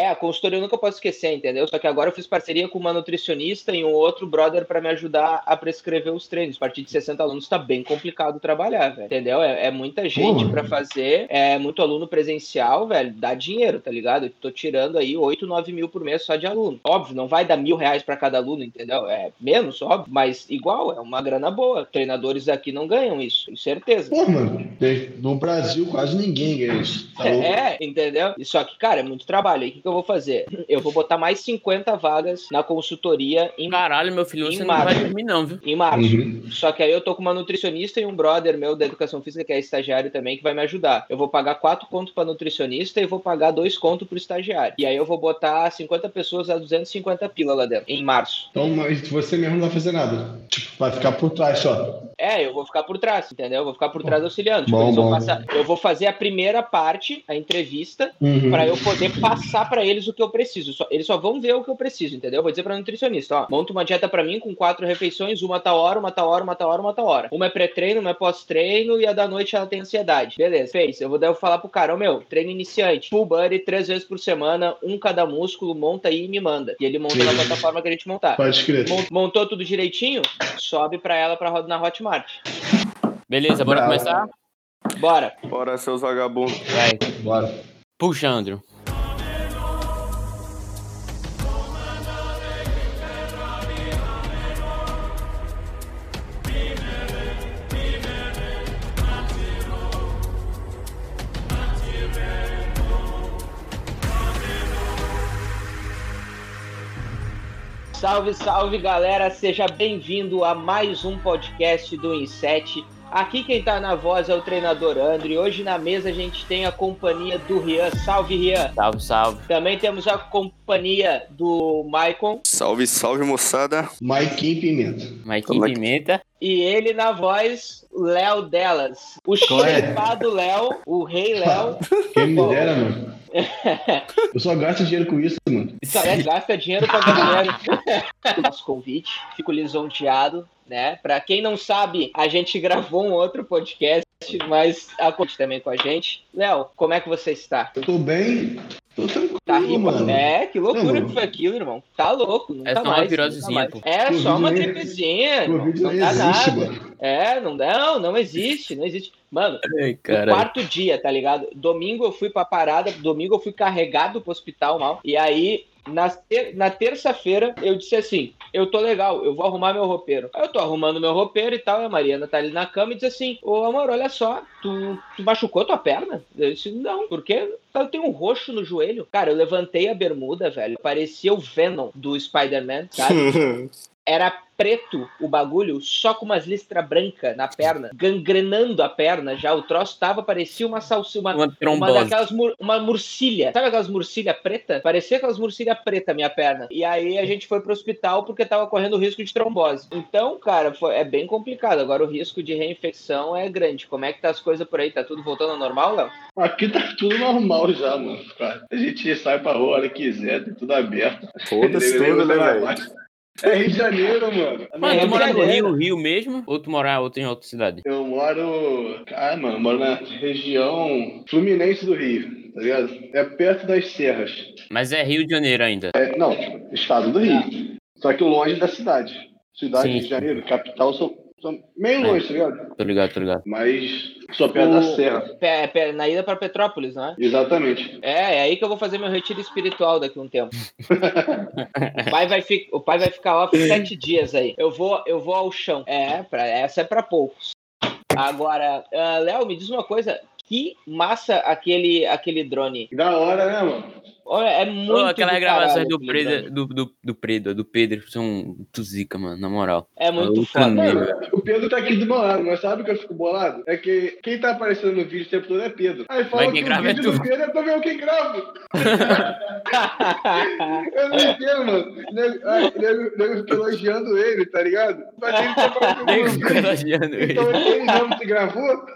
É, a consultoria eu nunca posso esquecer, entendeu? Só que agora eu fiz parceria com uma nutricionista e um outro brother para me ajudar a prescrever os treinos. A partir de 60 alunos tá bem complicado trabalhar, velho. Entendeu? É, é muita gente para fazer, é muito aluno presencial, velho. Dá dinheiro, tá ligado? Eu tô tirando aí 8, 9 mil por mês só de aluno. Óbvio, não vai dar mil reais para cada aluno, entendeu? É menos, óbvio, mas igual, é uma grana boa. Treinadores aqui não ganham isso, com certeza. Pô, mano, no Brasil quase ninguém ganha isso. Tá é, entendeu? Só que, cara, é muito trabalho. Aí o que, que eu vou fazer? Eu vou botar mais 50 vagas na consultoria em Caralho, meu filho, você março. não vai dormir, não, viu? Em março. Uhum. Só que aí eu tô com uma nutricionista e um brother meu da educação física, que é estagiário também, que vai me ajudar. Eu vou pagar quatro contos pra nutricionista e vou pagar dois contos pro estagiário. E aí eu vou botar 50 pessoas a 250 pila lá dentro, em março. Então, mas você mesmo não vai fazer nada. Tipo, vai ficar por trás só. É, eu vou ficar por trás, entendeu? Eu vou ficar por trás auxiliando. Tipo, bom, bom. Passar... Eu vou fazer a primeira parte, a entrevista, uhum. para eu poder passar para eles o que eu preciso. Só, eles só vão ver o que eu preciso, entendeu? Eu vou dizer pra nutricionista, ó, monta uma dieta para mim com quatro refeições, uma tal hora, uma tal hora, uma tal hora, uma tal hora. Uma é pré-treino, uma é pós-treino e a da noite ela tem ansiedade. Beleza, fez. Eu vou devo falar pro cara, ô meu, treino iniciante, full body, três vezes por semana, um cada músculo, monta aí e me manda. E ele monta na plataforma que a gente montar. Pode crer. Montou tudo direitinho, sobe pra ela pra rodar na Hotmart. Beleza, bora Bravo. começar? Bora. Bora, seus vagabundos. Vai. Bora. Puxa, Andrew. Salve, salve galera, seja bem-vindo a mais um podcast do Inset. Aqui quem tá na voz é o treinador André. Hoje na mesa a gente tem a companhia do Rian. Salve, Rian. Salve, salve. Também temos a companhia do Maicon. Salve, salve, moçada. Maiquinho Pimenta. Maiquinho é Pimenta. E ele na voz, Léo Delas. O chefado é? Léo, o rei Léo. Quem me dera, mano. Eu só gasto dinheiro com isso, mano. Só é, gasta dinheiro pra ganhar dinheiro. Nosso convite, fico lisonjeado, né? Pra quem não sabe, a gente gravou um outro podcast, mas a conte também com a gente. Léo, como é que você está? Eu tô bem, tô tranquilo, tá mano. É, que loucura não, que foi aquilo, irmão. Tá louco, nunca é só mais. Uma virosezinha, pô. É só uma gripezinha, não dá existe, nada. Mano. É, não, não, não existe, não existe. Mano, no quarto dia, tá ligado? Domingo eu fui pra parada, domingo eu fui carregado pro hospital mal. E aí, na, ter na terça-feira, eu disse assim: eu tô legal, eu vou arrumar meu roupeiro. Eu tô arrumando meu roupeiro e tal. E a Mariana tá ali na cama e diz assim: Ô amor, olha só, tu, tu machucou tua perna? Eu disse: Não, porque eu tenho um roxo no joelho. Cara, eu levantei a bermuda, velho. Parecia o Venom do Spider-Man, sabe? Era preto o bagulho, só com umas listras brancas na perna, gangrenando a perna já. O troço tava, parecia uma salsicha, uma, uma, uma daquelas, mur, uma murcilha. Sabe aquelas murcilha preta? Parecia aquelas murcilha preta minha perna. E aí a gente foi pro hospital porque tava correndo risco de trombose. Então, cara, foi, é bem complicado. Agora o risco de reinfecção é grande. Como é que tá as coisas por aí? Tá tudo voltando ao normal, Léo? Aqui tá tudo normal já, mano. A gente sai pra rua a hora que quiser, tem tudo aberto. Foda-se tudo, né, velho? É Rio de Janeiro, mano. Mano, tu mora no Rio, Rio mesmo? Ou tu mora em outra cidade? Eu moro. Cara, mano, eu moro na região fluminense do Rio, tá ligado? É perto das serras. Mas é Rio de Janeiro ainda? É, não, estado do Rio. Só que longe da cidade. Cidade Sim. de Janeiro, capital, sou meio longe, tá ligado? Tô ligado, tô ligado. Mas sou perto o... da serra. Pé, pé, na ida pra Petrópolis, não é? Exatamente. É, é aí que eu vou fazer meu retiro espiritual daqui a um tempo. o, pai vai fi... o pai vai ficar off sete dias aí. Eu vou, eu vou ao chão. É, pra... essa é pra poucos. Agora, uh, Léo, me diz uma coisa. Que massa aquele, aquele drone. Da hora, né, mano? Olha, é muito. Oh, aquelas gravações do, Pedro, do, do, do Pedro, do Pedro são muito zica, mano, na moral. É muito é foda. o Pedro tá aqui do meu lado, mas sabe o que eu fico bolado? É que quem tá aparecendo no vídeo o tempo todo é Pedro. Aí fala mas quem que grava o vídeo é do Pedro é pra ver quem grava. eu não entendo, mano. Nego, nego fica elogiando ele, tá ligado? Mas ele tá ele. Então ele não se gravou?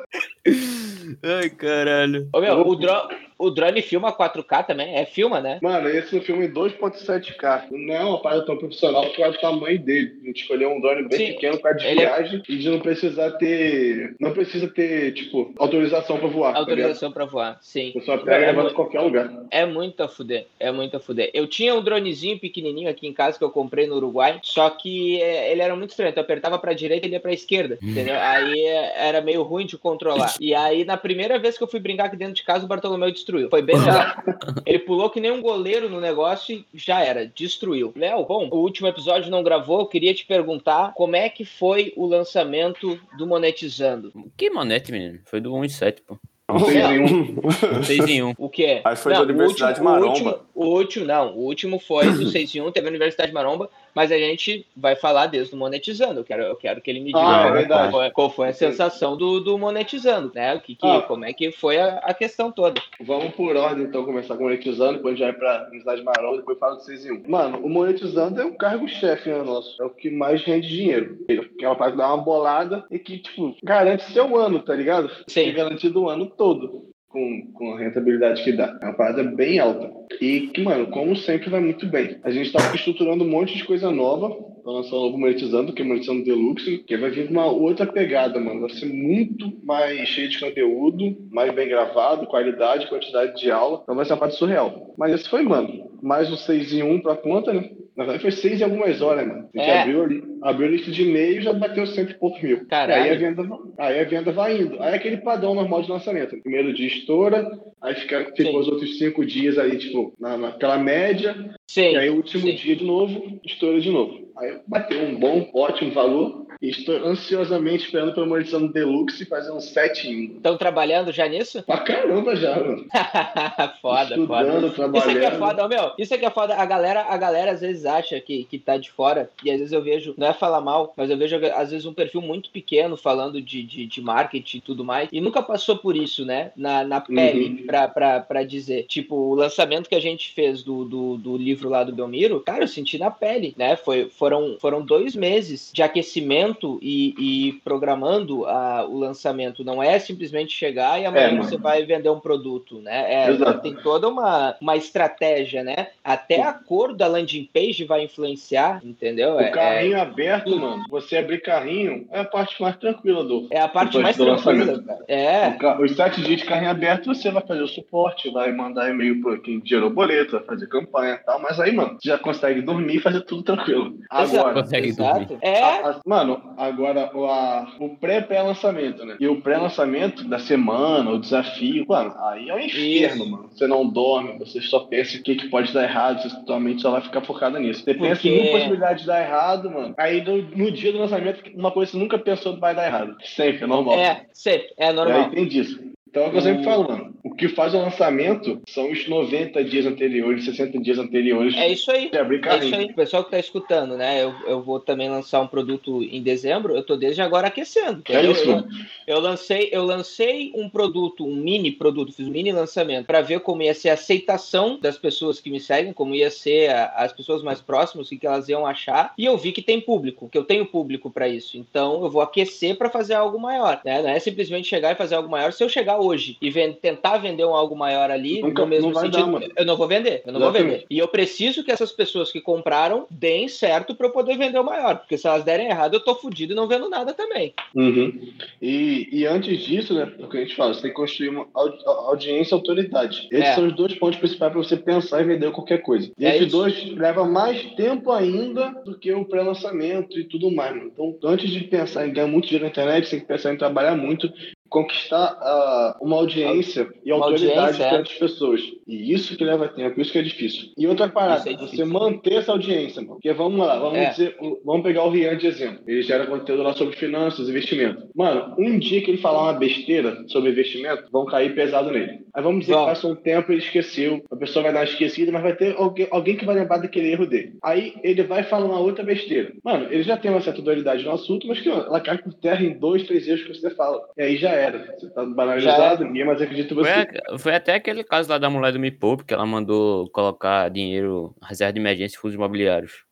Ai, caralho. Ô, meu, o drone o drone filma 4K também? É filma, né? Mano, esse filme em 2.7K. Não é uma parada tão profissional porque é o tamanho dele. A gente escolheu um drone bem Sim. pequeno para de Ele é viagem é... e de não precisar ter. Não precisa ter, tipo, autorização para voar. Tá autorização tá para voar, sim. Você só pega e leva em qualquer lugar. É muito a fuder. É muito a fuder. Eu tinha um dronezinho pequenininho aqui em casa que eu comprei no Uruguai, só que é, ele era muito estranho. Então eu apertava pra direita e ele ia pra esquerda, entendeu? Aí é, era meio ruim de controlar. E aí, na primeira vez que eu fui brincar aqui dentro de casa, o Bartolomeu destruiu. Foi bem legal. Ele pulou que nem um goleiro no negócio e já era, destruiu. Léo, bom, o último episódio não gravou, eu queria te perguntar como é que foi o lançamento do Monetizando. Que monete, menino? Foi do 1.7, pô. Um 6 em 1. 6 em 1. O que é? Aí foi não, da Universidade o último, Maromba. O último, o último, não. O último foi do 6 em 1, teve a Universidade Maromba mas a gente vai falar desde o monetizando. Eu quero, eu quero que ele me diga ah, é qual, foi, qual, foi, a sensação do, do monetizando, né? O que, que ah. Como é que foi a, a, questão toda. Vamos por ordem, então, começar com o monetizando, depois a gente vai para a Universidade Maromba, depois fala do 6 em 1. Mano, o monetizando é um cargo-chefe né, nosso. É o que mais rende dinheiro. Que é uma parte dar uma bolada e que, tipo, garante seu ano, tá ligado? Sim. É garantido o ano todo com, com a rentabilidade que dá. É uma parada bem alta. E que, mano, como sempre, vai muito bem. A gente tá estruturando um monte de coisa nova. Tá lançando novo monetizando, que é monetizando Deluxe, que vai vir uma outra pegada, mano. Vai ser muito mais cheio de conteúdo, mais bem gravado, qualidade, quantidade de aula. Então vai ser uma parte surreal. Mas esse foi, mano, mais um 6 em 1 pra conta, né? Na verdade foi seis em algumas horas, mano. A gente é. abriu ali, abriu a lista de e-mail e já bateu cento e poucos mil. Caralho. Aí a, venda, aí a venda vai indo. Aí é aquele padrão normal de lançamento. Primeiro dia estoura, aí fica, ficou os outros cinco dias aí, tipo, na, naquela média. Sim. E aí o último Sim. dia de novo, estoura de novo. Aí bateu um bom, ótimo valor. E estou ansiosamente esperando pelo Monetizando Deluxe fazer um 7 em 1. Estão trabalhando já nisso? Pra caramba já, mano. foda, Estudando, foda. Trabalhando. Isso aqui é foda, meu. Isso aqui é foda. A galera, a galera às vezes acha que, que tá de fora. E às vezes eu vejo, não é falar mal, mas eu vejo às vezes um perfil muito pequeno falando de, de, de marketing e tudo mais. E nunca passou por isso, né? Na, na pele, uhum. pra, pra, pra dizer. Tipo, o lançamento que a gente fez do, do, do livro lá do Belmiro, cara, eu senti na pele, né? Foi, foram, foram dois meses de aquecimento e, e programando a, o lançamento. Não é simplesmente chegar e amanhã é, você vai vender um produto, né? É, tem toda uma, uma estratégia, né? Até a cor da landing page vai influenciar, entendeu? O é, carrinho é... aberto, mano. Você abrir carrinho é a parte mais tranquila do. É a parte mais tranquila, cara. É. Os sete dias de carrinho aberto, você vai fazer o suporte, vai mandar e-mail para quem gerou boleto, vai fazer campanha e tal. Mas aí, mano, você já consegue dormir e fazer tudo tranquilo. Agora. Consegue dormir. É. A, a, mano, agora o, a, o pré-pré-lançamento, né? E o pré-lançamento da semana, o desafio, mano, aí é o um inferno, Isso. mano. Você não dorme, você só pensa o que, que pode dar errado, você atualmente só vai ficar focado nisso. Você pensa em uma possibilidade de dar errado, mano. Aí no, no, dia do lançamento, uma coisa que você nunca pensou que vai dar errado. Sempre, é normal. É, sempre, é normal. E aí tem disso. Então, é o que eu sempre falo, mano. O que faz o lançamento são os 90 dias anteriores, 60 dias anteriores. É isso aí. É isso aí. O pessoal que tá escutando, né? Eu, eu vou também lançar um produto em dezembro. Eu tô desde agora aquecendo. É? É isso, eu, eu, lancei, eu lancei um produto, um mini produto, fiz um mini lançamento para ver como ia ser a aceitação das pessoas que me seguem, como ia ser a, as pessoas mais próximas, o que elas iam achar. E eu vi que tem público, que eu tenho público para isso. Então eu vou aquecer para fazer algo maior. Né? Não é simplesmente chegar e fazer algo maior. Se eu chegar hoje e vend tentar vender um algo maior ali, Nunca, no mesmo sentido, dar, eu não vou vender, eu não Exatamente. vou vender. E eu preciso que essas pessoas que compraram deem certo para eu poder vender o maior, porque se elas derem errado, eu tô fudido e não vendo nada também. Uhum. E, e antes disso, né, o que a gente fala, você tem que construir uma audiência e autoridade. Esses é. são os dois pontos principais para você pensar em vender qualquer coisa. E é esses isso. dois levam mais tempo ainda do que o pré-lançamento e tudo mais. Mano. Então, antes de pensar em ganhar muito dinheiro na internet, você tem que pensar em trabalhar muito conquistar uh, uma audiência e uma autoridade audiência, para é. as pessoas. E isso que leva tempo, isso que é difícil. E outra parada, é você manter essa audiência, mano. Porque vamos lá, vamos é. dizer, vamos pegar o Rian de exemplo. Ele gera conteúdo lá sobre finanças, investimento. Mano, um dia que ele falar uma besteira sobre investimento, vão cair pesado nele. Aí vamos dizer Bom. que passou um tempo e ele esqueceu. A pessoa vai dar uma esquecida, mas vai ter alguém, alguém que vai lembrar daquele erro dele. Aí ele vai falar uma outra besteira. Mano, ele já tem uma certa autoridade no assunto, mas que ela cai por terra em dois, três erros que você fala. E aí já era. Você tá banalizado, ninguém mais acredita você. Foi, foi, até aquele caso lá da mulher do Me Poupe, que ela mandou colocar dinheiro, reserva de emergência em fundos imobiliários.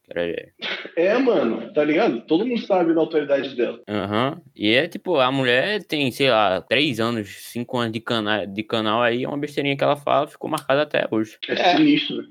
É, mano, tá ligado? Todo mundo sabe da autoridade dela. Aham. Uhum. E é tipo, a mulher tem, sei lá, três anos, cinco anos de canal, de canal aí, é uma besteirinha que ela fala, ficou marcada até hoje. É, é. sinistro,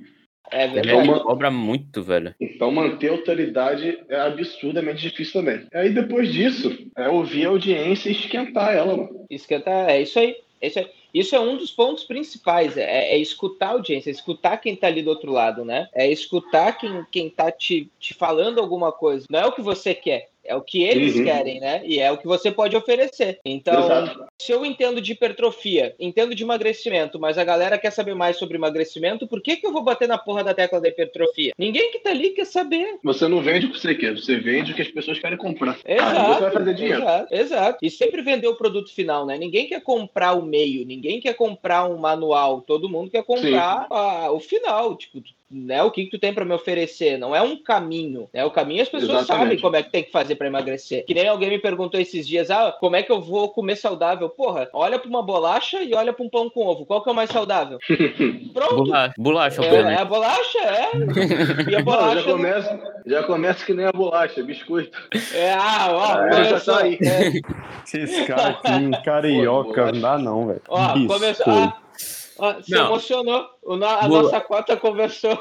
É verdade. Então, cobra muito, velho. Então manter a autoridade é absurdamente difícil também. Aí depois disso, é ouvir a audiência e esquentar ela, mano. Esquentar, é isso aí. É isso aí. Isso é um dos pontos principais, é, é, escutar a audiência, é escutar quem está ali do outro lado, né? É escutar quem, quem tá te, te falando alguma coisa. Não é o que você quer, é o que eles uhum. querem, né? E é o que você pode oferecer. Então, Exato. se eu entendo de hipertrofia, entendo de emagrecimento, mas a galera quer saber mais sobre emagrecimento, por que, que eu vou bater na porra da tecla da hipertrofia? Ninguém que tá ali quer saber. Você não vende o que você quer, você vende o que as pessoas querem comprar. Exato. Ah, você vai fazer dinheiro. Exato, exato. E sempre vender o produto final, né? Ninguém quer comprar o meio, ninguém quer comprar um manual, todo mundo quer comprar a, o final. Tipo, né, o que, que tu tem para me oferecer, não é um caminho, né? O caminho as pessoas Exatamente. sabem como é que tem que fazer para emagrecer. Que nem alguém me perguntou esses dias, ah, como é que eu vou comer saudável? Porra, olha para uma bolacha e olha para um pão com ovo. Qual que é o mais saudável? Pronto. Bolacha, bolacha é, é, a bolacha, é. E a bolacha não, já começa, já começa que nem a bolacha, biscoito. É, ah, ó, é, já tá aí. É. Esses caras aqui, carioca, não dá não, velho. Ó, começou. Ah, se não. emocionou. A nossa cota conversou.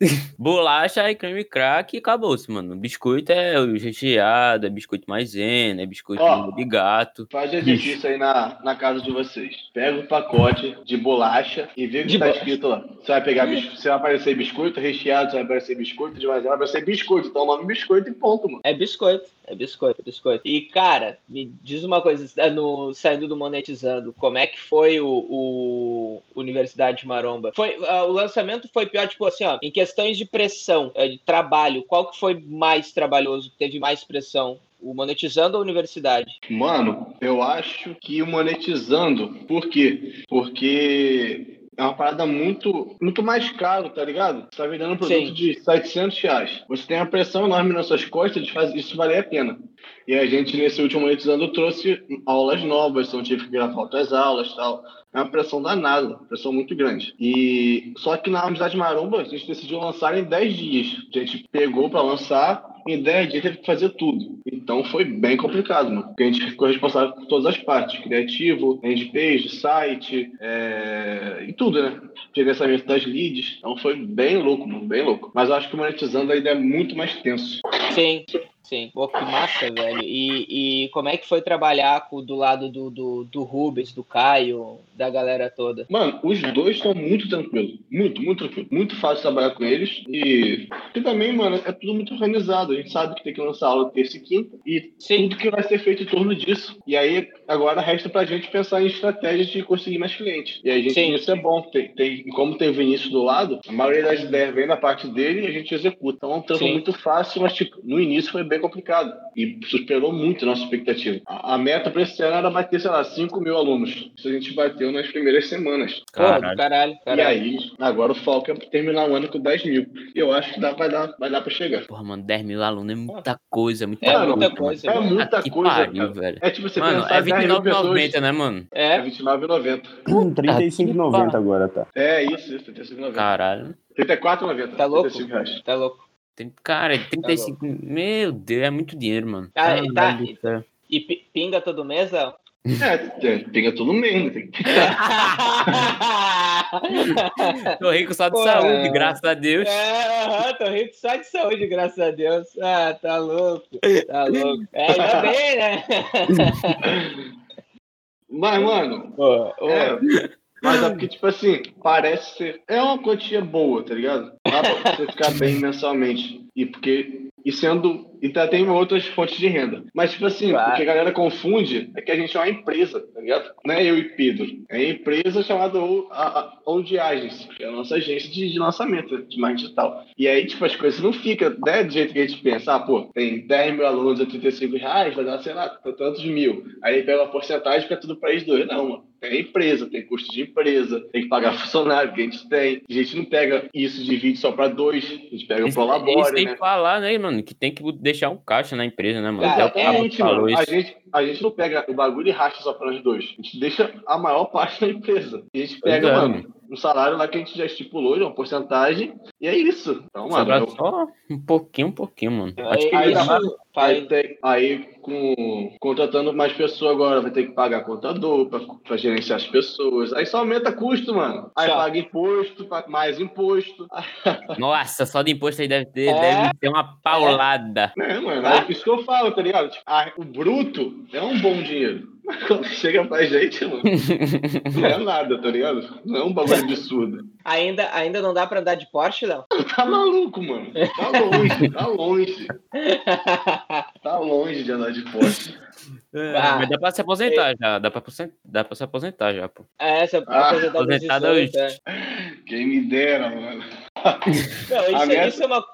Bolacha e creme crack e acabou-se, mano. Biscoito é o recheado, é biscoito maisena, é biscoito Ó, de gato. Faz exercício aí na, na casa de vocês. Pega o um pacote de bolacha e vê o que de tá bo... escrito lá. Você vai pegar biscoito, você vai aparecer biscoito recheado, você vai aparecer biscoito de maisena, vai aparecer biscoito. Então o nome é biscoito e ponto, mano. É biscoito. É biscoito, é biscoito. E, cara, me diz uma coisa, é no, saindo do Monetizando, como é que foi o, o Universidade de Maromba? Foi, uh, o lançamento foi pior, tipo assim, ó, em questões de pressão, uh, de trabalho, qual que foi mais trabalhoso, que teve mais pressão? O monetizando ou a universidade? Mano, eu acho que o monetizando. Por quê? Porque é uma parada muito, muito mais caro, tá ligado? Você tá vendendo um produto Sim. de 700 reais. Você tem a pressão enorme nas suas costas de fazer isso valer a pena. E a gente, nesse último monetizando, trouxe aulas novas, então tive que gravar outras aulas e tal. É uma pressão danada, uma pressão muito grande. E só que na Universidade Maromba, a gente decidiu lançar em 10 dias. A gente pegou para lançar em 10 dias teve que fazer tudo. Então foi bem complicado, mano. Porque a gente ficou responsável por todas as partes: criativo, endpage, site, é... e tudo, né? Gerenciamento das leads. Então foi bem louco, mano, bem louco. Mas eu acho que monetizando ainda é muito mais tenso. Sim. Sim, pô, que massa, velho. E, e como é que foi trabalhar com, do lado do, do, do Rubens, do Caio, da galera toda? Mano, os dois estão muito tranquilos. Muito, muito tranquilo. Muito fácil trabalhar com eles. E, e também, mano, é tudo muito organizado. A gente sabe que tem que lançar aula terça e quinta. E Sim. tudo que vai ser feito em torno disso. E aí, agora resta pra gente pensar em estratégias de conseguir mais clientes. E aí, gente, Sim. isso é bom. Tem, tem, como tem o Vinícius do lado, a maioria das ideias vem da parte dele e a gente executa. Então é um trampo muito fácil, mas, tipo, no início foi bem complicado e superou muito a nossa expectativa. A, a meta para esse ano era bater, sei lá, 5 mil alunos. Isso a gente bateu nas primeiras semanas. Caralho. caralho, caralho. E aí, agora o foco é terminar o ano com 10 mil. E eu acho que dá, vai, dar, vai dar para chegar. Porra, mano, 10 mil alunos é muita coisa, muita, é muita coisa. É muita coisa, pariu, velho. É tipo você mano, é 29,90, né, mano? É, é 29,90. Hum, 35,90 agora, tá? É, isso, isso, 35,90. Caralho. 34,90. Tá louco? Tá louco. Cara, 35. Tá meu Deus, é muito dinheiro, mano. Ah, tá. E, e pinga todo mês, Léo? É, é, pinga todo mês. Né? tô rico só de Pô, saúde, é... graças a Deus. É, tô rico só de saúde, graças a Deus. Ah, tá louco. Tá louco. É, ainda bem, né? Mas, mano. Pô, é, mas é porque, tipo assim, parece ser. É uma quantia boa, tá ligado? Dá pra você ficar bem mensalmente. E porque. E sendo e tá, tem outras fontes de renda. Mas, tipo assim, claro. o que a galera confunde é que a gente é uma empresa, tá ligado? Não é eu e Pedro. É a empresa chamada Old Agents, que é a nossa agência de, de lançamento de marketing digital. E aí, tipo, as coisas não ficam né, do jeito que a gente pensa. Ah, pô, tem 10 mil alunos a 35 reais, vai dar, sei lá, tantos mil. Aí pega uma porcentagem fica tudo para eles dois. Não, mano. Tem empresa, tem custo de empresa, tem que pagar funcionário que a gente tem. A gente não pega isso de vídeo só para dois, a gente pega o Prolabore, Isso tem né? que falar, né, mano? Que tem que deixar um caixa na empresa, né, mano? Exatamente, mano. A gente, a gente não pega o bagulho e racha só para os dois. A gente deixa a maior parte da empresa. A gente pega, é. mano, um salário lá que a gente já estipulou, de uma porcentagem, e é isso. Então, mano. Eu... Só um pouquinho, um pouquinho, mano. É, Acho que aí, isso, aí, tem, aí com, contratando mais pessoas agora, vai ter que pagar contador pra, pra gerenciar as pessoas. Aí só aumenta custo, mano. Aí paga imposto, mais imposto. Nossa, só de imposto aí deve ter, é. deve ter uma paulada. É, é mano. É isso que eu falo, tá ligado? Tipo, a, o bruto é um bom dinheiro. Mas quando chega pra gente, mano, não é nada, tá ligado? Não é um bagulho absurdo. Ainda, ainda não dá pra andar de Porsche, não? Tá maluco, mano. Tá longe, tá longe. Tá longe de andar de Porsche. É, ah, mas dá pra se aposentar é... já. Dá pra, dá pra se aposentar já, pô. É, se ah, aposentar hoje. É. Quem me dera, mano. Não, isso, é, isso é uma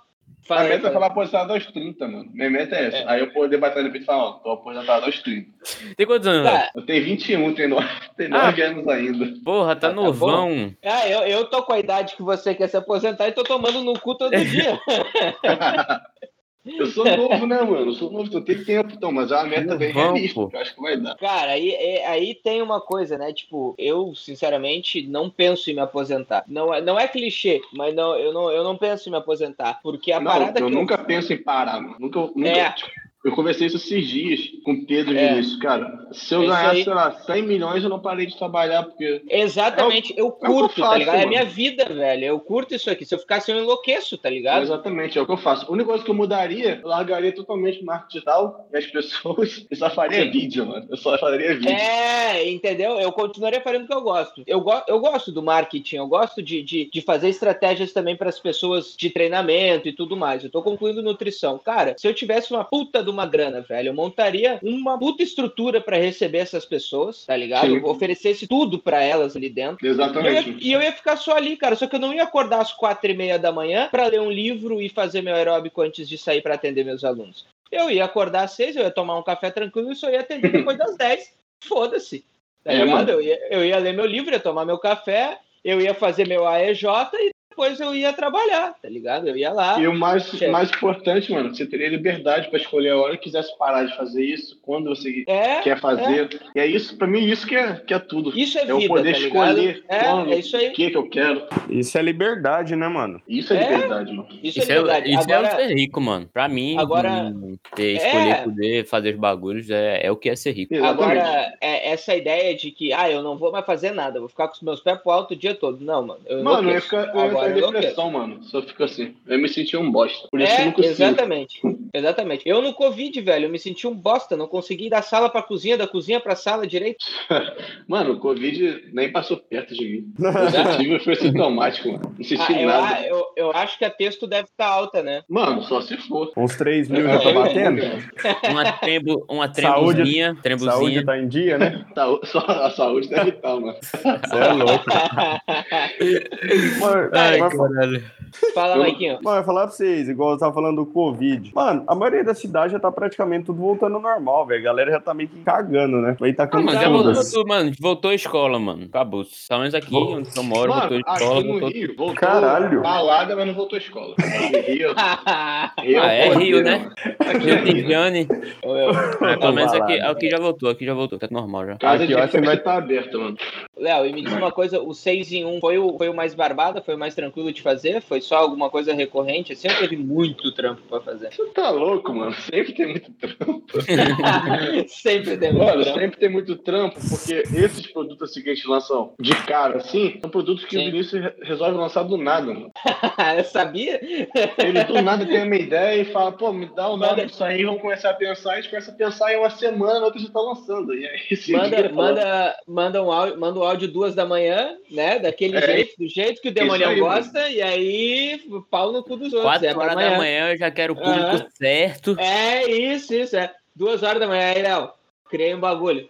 Fala a meta é falar aposentado aos 30, mano. Minha meta é essa. É. Aí eu poder bater no peito e falar, ó, tô aposentado aos 30. Tem quantos anos? Tá. Eu tenho 21, tenho 9, tenho 9 ah. anos ainda. Porra, tá, tá novão. Tá ah, eu, eu tô com a idade que você quer se aposentar e tô tomando no cu todo dia. Eu sou novo, né, mano? Eu sou novo, eu tenho tempo, então, mas é uma meta bem realista, eu acho que vai dar. Cara, aí, é, aí tem uma coisa, né? Tipo, eu, sinceramente, não penso em me aposentar. Não é, não é clichê, mas não, eu, não, eu não penso em me aposentar. Porque a não, parada eu que. nunca eu... penso em parar, mano. Nunca, nunca, é. Tipo, eu conversei isso esses dias com o Pedro é. Vinícius, cara. Se eu ganhasse, sei lá, 100 milhões, eu não parei de trabalhar, porque. Exatamente, é o, eu curto, é faço, tá ligado? Mano. É a minha vida, velho. Eu curto isso aqui. Se eu ficasse, eu enlouqueço, tá ligado? exatamente, é o que eu faço. A única coisa que eu mudaria, eu largaria totalmente o marketing digital e as pessoas. Eu só faria Sim. vídeo, mano. Eu só faria vídeo. É, entendeu? Eu continuaria fazendo o que eu gosto. Eu, go eu gosto do marketing, eu gosto de, de, de fazer estratégias também para as pessoas de treinamento e tudo mais. Eu tô concluindo nutrição. Cara, se eu tivesse uma puta de uma grana, velho, montaria uma puta estrutura para receber essas pessoas, tá ligado? Sim. Oferecesse tudo para elas ali dentro. Exatamente. E eu, ia, e eu, ia, ficar só ali, cara. Só que eu não ia acordar às quatro e meia da manhã para ler um livro e fazer meu aeróbico antes de sair para atender meus alunos. Eu ia acordar às seis, eu ia tomar um café tranquilo e só ia atender depois das dez. Foda-se. Tá é, ligado? Eu ia, eu ia ler meu livro, ia tomar meu café, eu ia fazer meu AEJ e depois eu ia trabalhar, tá ligado? Eu ia lá. E o mais, mais importante, mano, você teria liberdade para escolher a hora que quisesse parar de fazer isso, quando você é, quer fazer. É. E é isso, para mim, isso que é, que é tudo. Isso é, é vida, eu poder tá escolher é, quando, é isso aí. o que, que eu quero. Isso é liberdade, né, mano? Isso é, é liberdade, mano. Isso, é isso é liberdade. Isso agora, é ser rico, mano. Pra mim, agora, ter, escolher poder fazer os bagulhos é, é o que é ser rico. Exatamente. Agora, é essa ideia de que, ah, eu não vou mais fazer nada, vou ficar com os meus pés pro alto o dia todo. Não, mano. Eu mano, eu ia ficar, eu ia ficar em depressão, mano mano. Só fica assim. Eu me senti um bosta. Por isso é, eu não consigo. Exatamente. Exatamente. Eu no Covid, velho, eu me senti um bosta. Não consegui ir da sala pra cozinha, da cozinha pra sala direito. mano, o Covid nem passou perto de mim. Eu tive, foi sintomático, mano. Não senti ah, nada. Eu, eu, eu, acho que a texto deve estar alta, né? Mano, só se for. Uns 3 mil já tá batendo? uma, trembo, uma trembuzinha. Saúde, trembuzinha. saúde tá em dia, né? Só, a saúde deve estar, tá, mano. Você é louco. mano, Ai, mas, caralho. Fala, Maiquinho. Mano, eu falar pra vocês, igual eu tava falando do Covid. Mano, a maioria da cidade já tá praticamente tudo voltando ao normal, velho. A galera já tá meio que cagando, né? Aí tá ah, mas já voltou, tudo, mano. Voltou a escola, mano. Acabou. Pelo menos aqui, Vol... onde eu moro, mano, voltou a escola. Voltou... Rio, voltou Caralho. balada, mas não voltou a escola. Rio. Rio ah, é Rio, né? Aqui é Rio. Pelo menos aqui, aqui já voltou, aqui já voltou. Tá normal já. Casa aqui, de festa vai estar tá aberta, mano. Léo, e me diz uma coisa, o 6 em 1 foi o, foi o mais barbada? Foi o mais tranquilo de fazer? Foi só alguma coisa recorrente? Sempre teve muito trampo pra fazer. Você tá louco, mano? Sempre tem muito trampo. sempre tem muito Olha, trampo. sempre tem muito trampo, porque esses produtos assim, que a gente lança de cara, assim, são produtos que Sim. o Vinícius resolve lançar do nada, mano. Eu sabia? Ele do nada tem uma ideia e fala, pô, me dá o nome disso aí, vamos começar a pensar, a gente começa a pensar em uma semana, outra já tá lançando. E aí, manda, manda, manda, um áudio, manda um áudio duas da manhã, né? Daquele é, jeito, do jeito que o demônio gosta, e aí pau no cu dos outros. Quatro é horas amanhã. da manhã eu já quero o público uhum. certo. É isso, isso, é. Duas horas da manhã, aí, Léo, criei um bagulho.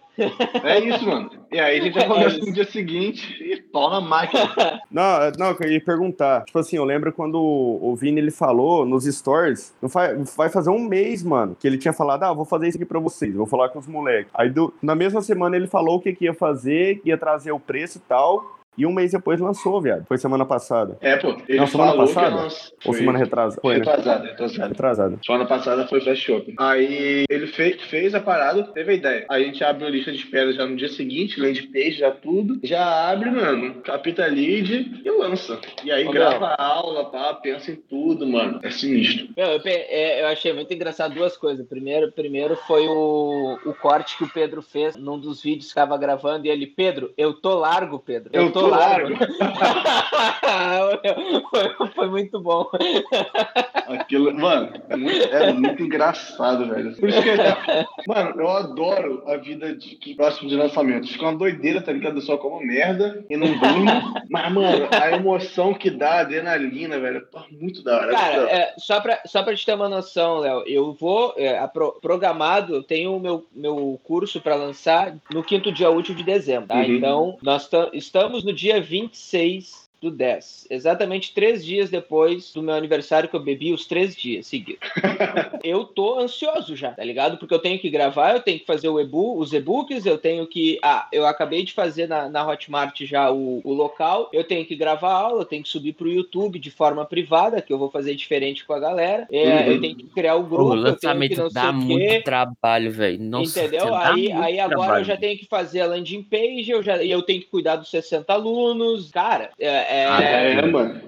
É isso, mano. E aí a gente já começa é no dia seguinte e pau na máquina. Não, não, eu ia perguntar. Tipo assim, eu lembro quando o Vini ele falou nos stories, não vai, vai fazer um mês, mano, que ele tinha falado, ah, vou fazer isso aqui pra vocês, vou falar com os moleques. Aí do, na mesma semana ele falou o que, que ia fazer, que ia trazer o preço e tal. E um mês depois lançou, viado. Foi semana passada. É, pô. Ele Não, semana passada? Ou semana retrasada? Foi, retrasada, né? retrasada. Retrasada. Semana passada foi Flash Shopping. Aí ele fez, fez a parada, teve a ideia. Aí a gente abre a lista de espera já no dia seguinte, land page, já tudo. Já abre, mano, capita lead e lança. E aí Ô, grava meu. a aula, pá, pensa em tudo, mano. É sinistro. Meu, eu, é, eu, achei muito engraçado duas coisas. Primeiro, primeiro foi o, o corte que o Pedro fez num dos vídeos que estava gravando e ele, Pedro, eu tô largo, Pedro. Eu, eu tô, tô, largo. foi, foi, muito bom. Aquilo, mano, é muito, é engraçado, velho. Por isso que, mano, eu adoro a vida de que próximo de lançamento. Fica uma doideira, tá ligado? Eu só como merda e não durmo. Mas, mano, a emoção que dá, a adrenalina, velho, tá muito da hora. Cara, é, só, pra, só pra te ter uma noção, Léo, eu vou, é, pro, programado, eu tenho o meu, meu curso pra lançar no quinto dia útil de dezembro, tá? Uhum. Então, nós estamos no dia 26 do 10. Exatamente três dias depois do meu aniversário que eu bebi os três dias seguidos. eu tô ansioso já, tá ligado? Porque eu tenho que gravar, eu tenho que fazer o e-book, os e-books, eu tenho que. Ah, eu acabei de fazer na, na Hotmart já o, o local, eu tenho que gravar aula, eu tenho que subir pro YouTube de forma privada, que eu vou fazer diferente com a galera. É, uhum. Eu tenho que criar o grupo. O lançamento dá muito trabalho, velho. Entendeu? Aí, aí agora trabalho. eu já tenho que fazer a landing page, eu, já, eu tenho que cuidar dos 60 alunos. Cara, é, é, ah, é, mano.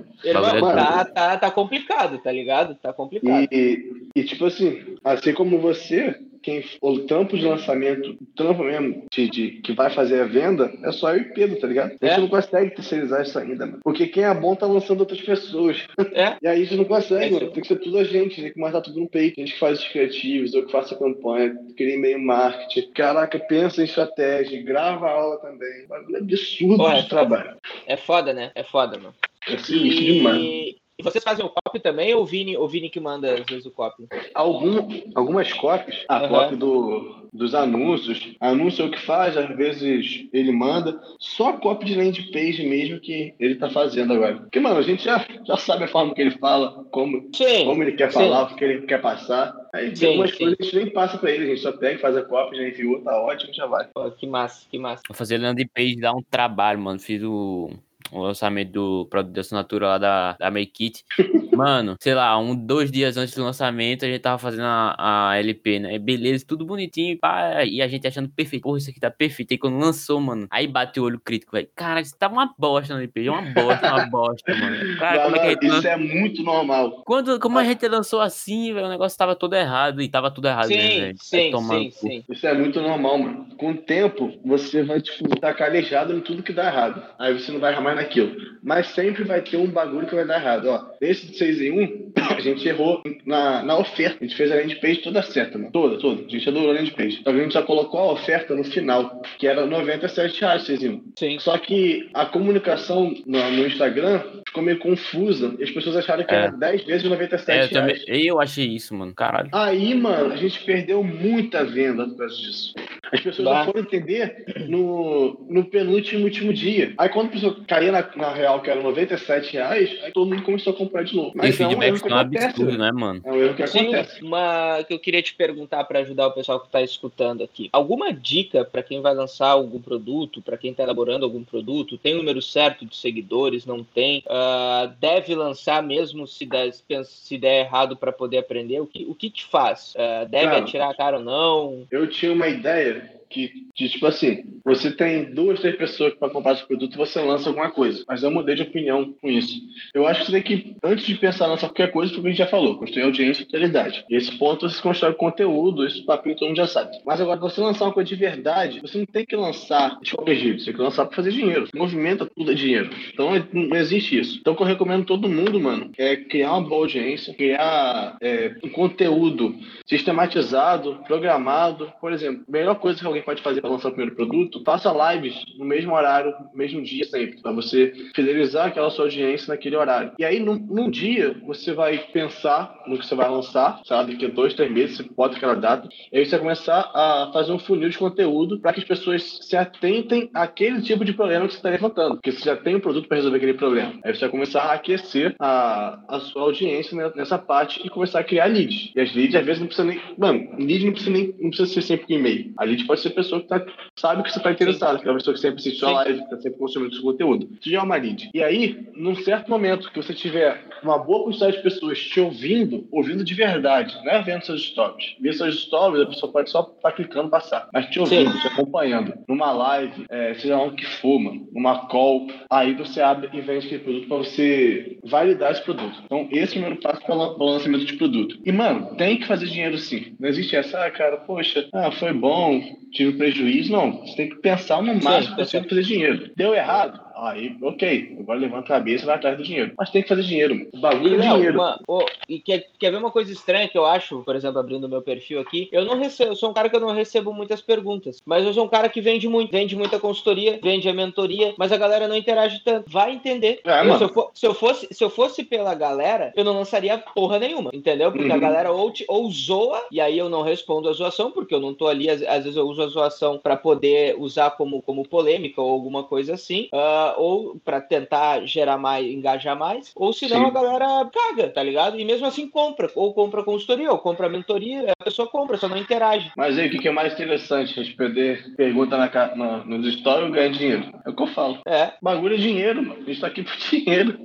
tá, tá, tá complicado, tá ligado? Tá complicado. E, e, tipo assim, assim como você, quem o trampo de lançamento, o trampo mesmo de, de, que vai fazer a venda, é só eu e Pedro, tá ligado? A gente é. não consegue terceirizar isso ainda, mano. Porque quem é bom tá lançando outras pessoas. É. e aí a gente não consegue, é. mano. Tem que ser tudo a gente, tem que mandar tudo no peito. A gente que faz os criativos, eu que faço a campanha, cria e-mail marketing. Caraca, pensa em estratégia, grava a aula também. É absurdo Pô, de é trabalho. É foda, né? É foda, mano. É sinistro demais. E vocês fazem o copy também ou o Vini, o Vini que manda às vezes o copy? Algum, algumas copies, a uhum. copy do, dos anúncios, anúncio é o que faz, às vezes ele manda, só a copy de landing page mesmo que ele tá fazendo agora. Porque, mano, a gente já, já sabe a forma que ele fala, como, sim, como ele quer falar, sim. o que ele quer passar. Aí sim, algumas sim. coisas a gente nem passa pra ele, a gente só pega, faz a copy, já enviou, tá ótimo, já vai. Pô, que massa, que massa. Vou fazer landing page dá um trabalho, mano. Fiz o o lançamento do produto de assinatura lá da, da Make It. Mano, sei lá, um, dois dias antes do lançamento, a gente tava fazendo a, a LP, né? Beleza, tudo bonitinho, pá, e a gente achando perfeito. Porra, isso aqui tá perfeito. Aí quando lançou, mano, aí bate o olho crítico, velho. Cara, isso tava uma bosta na LP, uma bosta, uma bosta, mano. Cara, como é que isso é muito normal. Quando, como a gente lançou assim, velho, o negócio tava todo errado, e tava tudo errado, sim, né, velho? Sim, sim, sim. Isso é muito normal, mano. Com o tempo, você vai, tipo, tá calejado em tudo que dá errado. Aí você não vai mais naquilo. Mas sempre vai ter um bagulho que vai dar errado. Ó, nesse de 6 em 1, a gente errou na, na oferta. A gente fez a landing page toda certa, mano. Toda, toda. A gente adorou a landing page. Só que a gente só colocou a oferta no final, que era 97 reais, 6 em 1. Sim. Só que a comunicação no, no Instagram ficou meio confusa. E as pessoas acharam que é. era 10 vezes 97 é, eu reais. Também, eu achei isso, mano. Caralho. Aí, mano, a gente perdeu muita venda por causa disso. As pessoas bah. foram entender no, no penúltimo último dia. Aí quando a pessoa caía na, na real, que era 97 reais, aí todo mundo começou a comprar de novo. Mas e é um que acontece, absurdo, né, mano? É um erro que Sim, acontece. Uma que eu queria te perguntar para ajudar o pessoal que está escutando aqui. Alguma dica para quem vai lançar algum produto, para quem está elaborando algum produto? Tem o número certo de seguidores? Não tem? Uh, deve lançar mesmo se der, se der errado para poder aprender? O que, o que te faz? Uh, deve Cara, atirar a cara ou não? Eu tinha uma ideia que, tipo assim, você tem duas, três pessoas para comprar esse produto e você lança alguma coisa. Mas eu mudei de opinião com isso. Eu acho que você tem que, antes de pensar em lançar qualquer coisa, porque a gente já falou, construir audiência e utilidade. E esse ponto você constrói conteúdo, esse papinho todo mundo já sabe. Mas agora, você lançar uma coisa de verdade, você não tem que lançar de qualquer jeito, você tem que lançar para fazer dinheiro. Movimenta tudo é dinheiro. Então não existe isso. Então o que eu recomendo todo mundo, mano, é criar uma boa audiência, criar é, um conteúdo sistematizado, programado. Por exemplo, a melhor coisa que alguém alguém pode fazer para lançar o primeiro produto, faça lives no mesmo horário, no mesmo dia sempre, para você fidelizar aquela sua audiência naquele horário. E aí, num, num, dia, você vai pensar no que você vai lançar, sabe? A dois, três meses, você bota aquela data, e aí você vai começar a fazer um funil de conteúdo para que as pessoas se atentem àquele tipo de problema que você está levantando, porque você já tem um produto para resolver aquele problema. Aí você vai começar a aquecer a, a sua audiência nessa parte e começar a criar leads. E as leads, às vezes, não precisa nem. Mano, lead não precisa nem não precisa ser sempre com e-mail. A lead pode ser ser a pessoa que tá, sabe que você está interessado, que é a pessoa que sempre assiste a live, que está sempre consumindo seu conteúdo. Isso já é uma lead. E aí, num certo momento que você tiver uma boa quantidade de pessoas te ouvindo, ouvindo de verdade, não é vendo seus stories. Ver seus stories, a pessoa pode só estar tá clicando passar, mas te ouvindo, Sim. te acompanhando. Numa live, é, seja onde que for, mano, numa call, aí você abre e vende aquele produto para você validar esse produto. Então, esse é o primeiro passo para o lançamento de produto. E, mano, tem que fazer dinheiro sim. Não existe essa, ah, cara, poxa, ah, foi bom, tive prejuízo. Não, você tem que pensar no máximo possível fazer dinheiro. Deu errado? Aí, ok, agora levanta a cabeça e vai atrás do dinheiro. Mas tem que fazer dinheiro, mano. O bagulho e, é dinheiro. Uma, oh, e quer, quer ver uma coisa estranha que eu acho, por exemplo, abrindo meu perfil aqui? Eu não recebo, eu sou um cara que eu não recebo muitas perguntas, mas eu sou um cara que vende muito, vende muita consultoria, vende a mentoria, mas a galera não interage tanto. Vai entender. É, eu, se, eu for, se, eu fosse, se eu fosse pela galera, eu não lançaria porra nenhuma, entendeu? Porque uhum. a galera ou, te, ou zoa, e aí eu não respondo a zoação, porque eu não tô ali, às, às vezes eu uso a zoação para poder usar como, como polêmica ou alguma coisa assim, uh, ou para tentar gerar mais, engajar mais, ou senão Sim. a galera caga, tá ligado? E mesmo assim compra, ou compra consultoria, ou compra mentoria, a pessoa compra, só não interage. Mas aí, o que, é mais interessante? Responder pergunta na, na, nos stories ou ganhar dinheiro? É o que eu falo. É. Bagulho é dinheiro, mano. A gente tá aqui por dinheiro.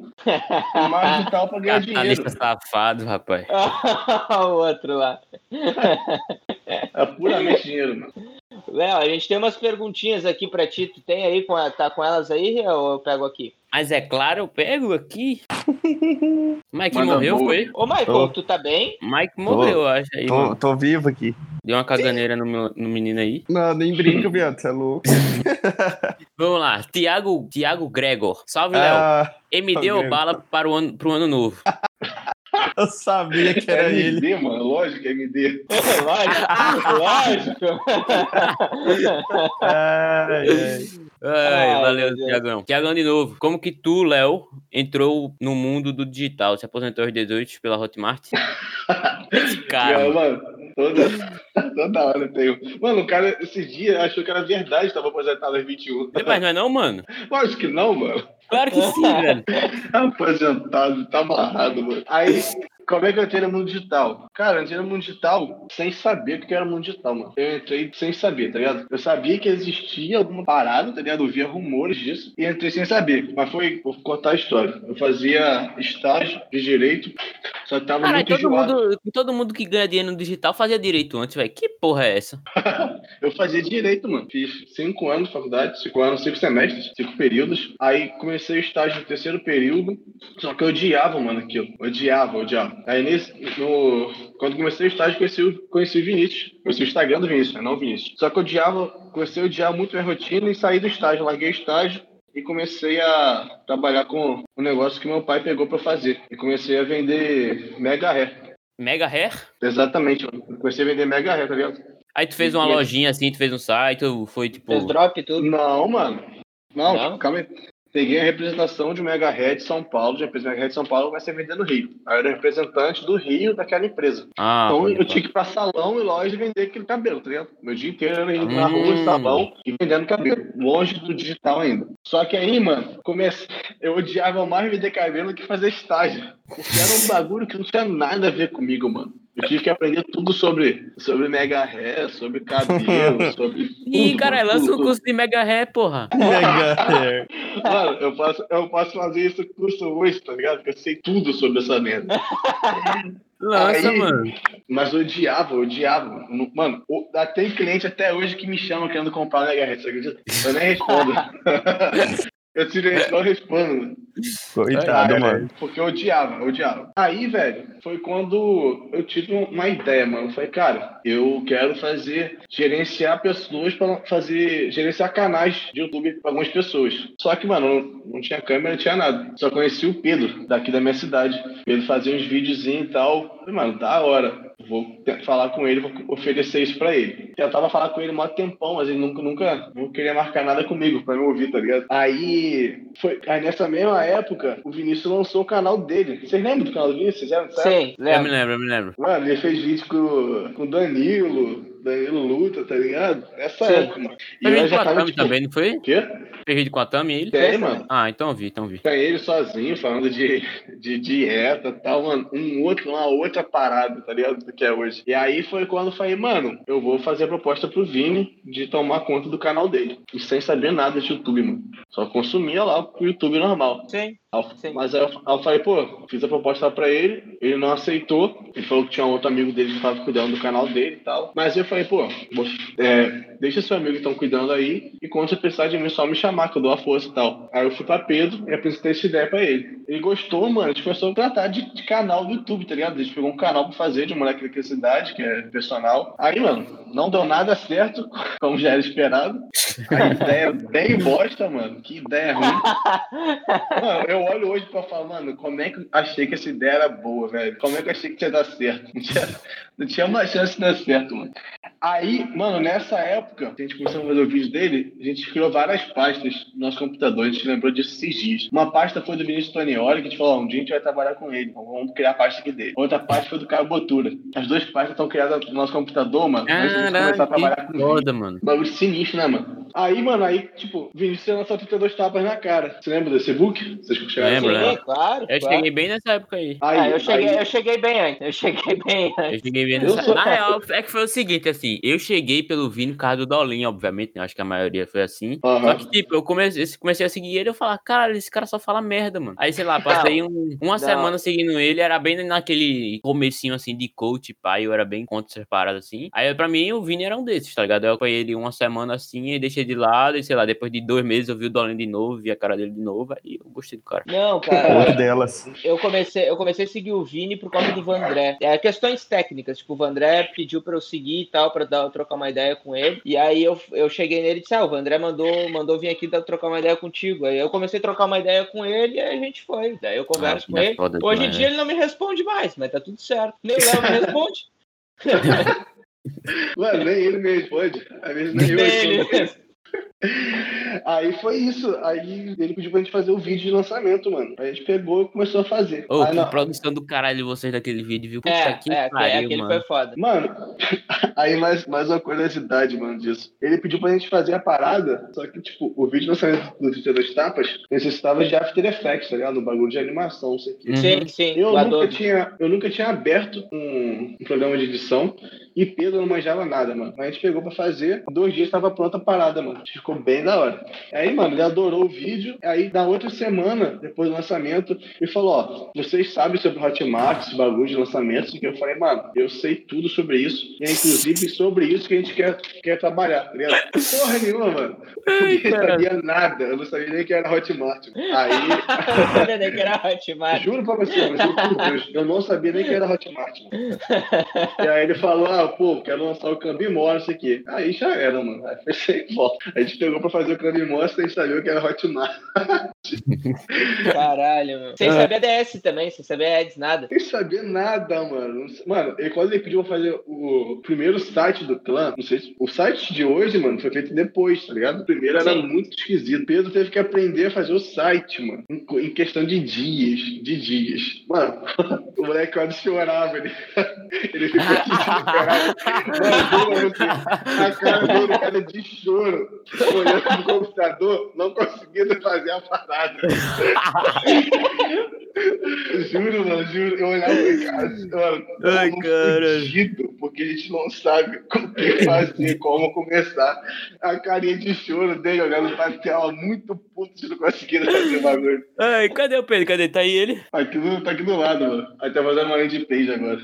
mais digital pra ganhar dinheiro. safado, rapaz. o outro lá. é puramente dinheiro, mano. Léo, a gente tem umas perguntinhas aqui pra ti. Tu tem aí, com, tá com elas aí ou eu pego aqui? Mas é claro, eu pego aqui. Mike Manda morreu, foi? Ô, Michael, tô. tu tá bem? Mike morreu, eu acho. Aí, tô, tô, vivo aqui. Deu uma caganeira no, meu, no menino aí. Não, nem brinca, viado, você é louco. Vamos lá, Tiago, Tiago Gregor. Salve, Léo. Ah, MD ou bala para o ano, pro ano novo? Eu sabia que era MD, ele. MD, mano. Lógico, MD. lógico. lógico. ai, ai. Ai, valeu, Tiagão. Tiagão de novo. Como que tu, Léo, entrou no mundo do digital? Se aposentou aos 18 pela Hotmart? cara. mano, toda, toda hora tem. Mano, o cara, esses dias, achou que era verdade, tava aposentado aos 21. Mas não é não, mano? Lógico que não, mano. Claro que sim, velho. Aposentado, tá amarrado, mano. Aí, como é que eu entrei no mundo digital? Cara, eu entrei no mundo digital sem saber o que era mundo digital, mano. Eu entrei sem saber, tá ligado? Eu sabia que existia alguma parada, tá ligado? Eu via rumores disso e entrei sem saber. Mas foi, vou contar a história. Eu fazia estágio de direito, só que tava Cara, muito todo mundo, todo mundo que ganha dinheiro no digital fazia direito antes, velho. Que porra é essa? eu fazia direito, mano. Fiz cinco anos de faculdade, cinco anos, cinco semestres, cinco períodos. Aí comecei o estágio no terceiro período, só que eu odiava, mano, aquilo. Odiava, odiava. Aí nesse, no, quando comecei o estágio, conheci, o, conheci o Vinícius. Conheci o Instagram do Vinícius, né? não o Vinícius. Só que eu odiava, comecei a odiar muito minha rotina e saí do estágio. Larguei o estágio e comecei a trabalhar com um negócio que meu pai pegou para fazer. E comecei a vender mega hair. Mega hair? Exatamente, comecei a vender mega hair, tá ligado? Aí tu fez uma e lojinha assim, tu fez um site, foi tipo. Fez drop e tudo? Não, mano. Não, não, calma aí. Peguei a representação de Mega Red São Paulo, de empresa Mega Red São Paulo vai ser vendendo no Rio. Aí eu era representante do Rio daquela empresa. Ah, então eu tinha que ir pra salão e loja vender aquele cabelo, tá ligado? Meu dia inteiro era indo hum. na rua, hum. salão e vendendo cabelo. Longe do digital ainda. Só que aí, mano, comecei... eu odiava mais vender cabelo do que fazer estágio. Porque era um bagulho que não tinha nada a ver comigo, mano. Eu tive que aprender tudo sobre, sobre mega ré, sobre cabelo, sobre. Ih, cara, lança o curso de mega ré, porra. Mega ré. Mano, eu posso, eu posso fazer esse curso hoje, tá ligado? Porque eu sei tudo sobre essa merda. Lança, Aí, mano. Mas eu odiava, eu odiava. Mano, tem cliente até hoje que me chama querendo comprar o Mega Red, Eu nem respondo. Eu tirei, não respondo. Coitado, mano. Porque eu odiava, eu odiava. Aí, velho, foi quando eu tive uma ideia, mano. Eu falei, cara, eu quero fazer, gerenciar pessoas para fazer, gerenciar canais de YouTube para algumas pessoas. Só que, mano, não, não, tinha câmera, não tinha nada. Só conheci o Pedro, daqui da minha cidade. Pedro fazia uns videozinhos e tal. Falei, mano, da hora vou falar com ele, vou oferecer isso pra ele. Eu tava falando com ele um tempão, mas ele nunca, nunca não queria marcar nada comigo pra me ouvir, tá ligado? Aí, foi, aí nessa mesma época, o Vinícius lançou o canal dele. Vocês lembram do canal do Vinícius? Sim, lembro. Eu me lembro, eu me lembro. Mano, ele fez vídeo com, com o Danilo, Danilo luta, tá ligado? Essa Sim. época, mano. E Fez vídeo com a Tami tipo... também, não foi? Quê? Fez vídeo com a Tami ele? Tem, mano. Ah, então vi, então vi. Tem ele sozinho, falando de, de dieta e tal, mano. Um outro, uma outra parada, tá ligado? Do que é hoje. E aí foi quando eu falei, mano, eu vou fazer a proposta pro Vini de tomar conta do canal dele. E sem saber nada de YouTube, mano. Só consumia lá o YouTube normal. Sim. Sim. Mas aí eu, eu falei, pô, fiz a proposta pra ele, ele não aceitou. Ele falou que tinha um outro amigo dele que tava cuidando do canal dele e tal. Mas eu falei, pô, é, deixa seu amigo então cuidando aí. E quando você precisar de mim, só me chamar, que eu dou a força e tal. Aí eu fui pra Pedro e apresentei essa ideia pra ele. Ele gostou, mano. A gente começou a tratar de, de canal do YouTube, tá ligado? A gente pegou um canal pra fazer de um moleque da cidade, que é personal. Aí, mano, não deu nada certo, como já era esperado. A ideia bem bosta, mano. Que ideia ruim. Mano, eu olho hoje pra falar, mano, como é que eu achei que essa ideia era boa, velho? Como é que eu achei que ia dar certo? Não tinha, não tinha uma chance de dar certo, mano. Aí, mano, nessa época, a gente começou a fazer o vídeo dele, a gente criou várias pastas no nosso computador, a gente lembrou disso esses dias. Uma pasta foi do Vinícius Tonioli, que a gente falou, um dia a gente vai trabalhar com ele, então vamos criar a pasta aqui dele. Outra pasta foi do Caio Botura. As duas pastas estão criadas no nosso computador, mano, antes de começar a trabalhar com foda, ele. mano. Bagulho sinistro, né, mano? Aí, mano, aí, tipo, Vinícius lançou 32 tapas na cara. Você lembra desse book? Vocês chegaram Lembro, né? Claro, Eu claro. cheguei bem nessa época aí. aí ah, eu, cheguei, aí... eu cheguei bem antes. Eu cheguei bem antes. Eu cheguei bem nessa... Na real, é que foi o seguinte, assim, eu cheguei pelo Vini por causa do Dolinho, obviamente, né? Acho que a maioria foi assim. Uhum. Só que, tipo, eu comecei, comecei a seguir ele e eu falava, cara, esse cara só fala merda, mano. Aí, sei lá, passei um, uma não. semana seguindo ele, era bem naquele comecinho, assim, de coach, pai, eu era bem contra essas paradas, assim. Aí, pra mim, o Vini era um desses, tá ligado? Eu apoiei ele uma semana assim e deixei de lado, e sei lá, depois de dois meses eu vi o Dolinho de novo, vi a cara dele de novo, aí eu gostei do cara. Não, cara. delas. Eu comecei, eu comecei a seguir o Vini por causa do Vandré. É, questões técnicas, tipo, o Vandré pediu pra eu seguir e tal, pra dar, trocar uma ideia com ele. E aí eu, eu cheguei nele e disse: Ah, o Vandré mandou, mandou vir aqui trocar uma ideia contigo. Aí eu comecei a trocar uma ideia com ele e aí a gente foi. Daí eu converso ah, com ele. Hoje em dia ele não me responde mais, mas tá tudo certo. Nem o Léo me responde. Mano, nem ele me responde. Às vezes nem, nem eu respondo. Aí foi isso. Aí ele pediu pra gente fazer o vídeo de lançamento, mano. Aí a gente pegou e começou a fazer. Ô, oh, que produção do caralho de vocês daquele vídeo, viu? É, Puta é, pariu, aquele mano. foi foda. Mano, aí mais, mais uma curiosidade, mano, disso. Ele pediu pra gente fazer a parada, só que, tipo, o vídeo de lançamento do 32 Tapas necessitava de After Effects, tá ligado? No bagulho de animação, não sei o quê. Sim, sim. Eu nunca, tinha, eu nunca tinha aberto um, um programa de edição e Pedro não manjava nada, mano. Mas a gente pegou pra fazer, dois dias tava pronta a parada, mano. Ficou bem da hora. Aí, mano, ele adorou o vídeo. Aí, na outra semana, depois do lançamento, ele falou: Ó, vocês sabem sobre o Hotmart, esse bagulho de lançamento? Que eu falei, mano, eu sei tudo sobre isso. E é inclusive sobre isso que a gente quer, quer trabalhar, tá ligado? Porra nenhuma, mano. Eu não sabia nada. Eu não sabia nem que era Hotmart. Aí. eu não sabia nem que era Hotmart. Juro pra você, mas por Deus. Eu não sabia nem que era Hotmart. Mano. E aí ele falou: Ah, pô, quero lançar o Cambimore, isso aqui. Aí já era, mano. Aí foi sem volta. A gente pegou pra fazer o Cambimore e sabia que era Hotmart. Caralho, mano. Sem ah. saber DS também, sem saber Ads, nada. Sem saber nada, mano. Mano, e quando ele pediu pra fazer o primeiro site do clã, não sei se. O site de hoje, mano, foi feito depois, tá ligado? O primeiro era Sim. muito esquisito. Pedro teve que aprender a fazer o site, mano. Em questão de dias. De dias. Mano, o moleque quase chorava. Ele, ele ficou desesperado. Mano, a cara dele, cara de choro, olhando no computador, não conseguindo fazer a parada. juro, mano, juro. Eu olhava e cara, mano, Ai, cara. Fugido, porque a gente não sabe o que fazer, como começar. A carinha de choro dele olhando pra tela, muito puto de não conseguir fazer o bagulho. Ai, cadê o Pedro? Cadê? Tá aí ele? Aqui do, tá aqui do lado, mano. Aí tá fazendo uma de page agora.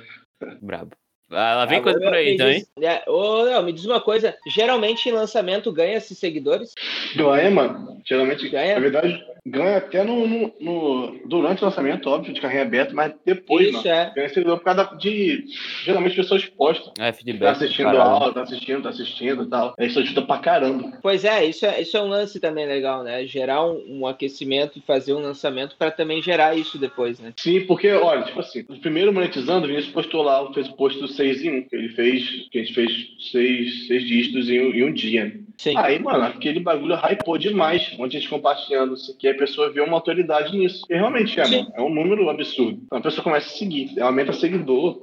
Brabo. Ela vem Agora, coisa por aí, então, hein? É, ô, Léo, me diz uma coisa. Geralmente em lançamento ganha-se seguidores? Ganha, mano. Geralmente ganha. Na verdade, ganha até no, no, no, durante o lançamento, óbvio, de carrinho aberto, mas depois, Isso, mano, é. ganha seguidor por causa de, geralmente, pessoas expostas. É, feedback. Tá assistindo a aula, tá assistindo, tá assistindo e tal. Isso ajuda pra caramba. Pois é, isso é, isso é um lance também legal, né? Gerar um, um aquecimento e fazer um lançamento pra também gerar isso depois, né? Sim, porque, olha, tipo assim, o primeiro monetizando, o Vinícius postou lá, fez o post do 6 em 1, que ele fez, que a gente fez seis, seis dígitos em, em um dia. Sim. Aí, mano, aquele bagulho hypou demais. Um monte de gente compartilhando isso aqui, a pessoa vê uma autoridade nisso. E realmente é, mano, é um número absurdo. Então a pessoa começa a seguir, aumenta seguidor.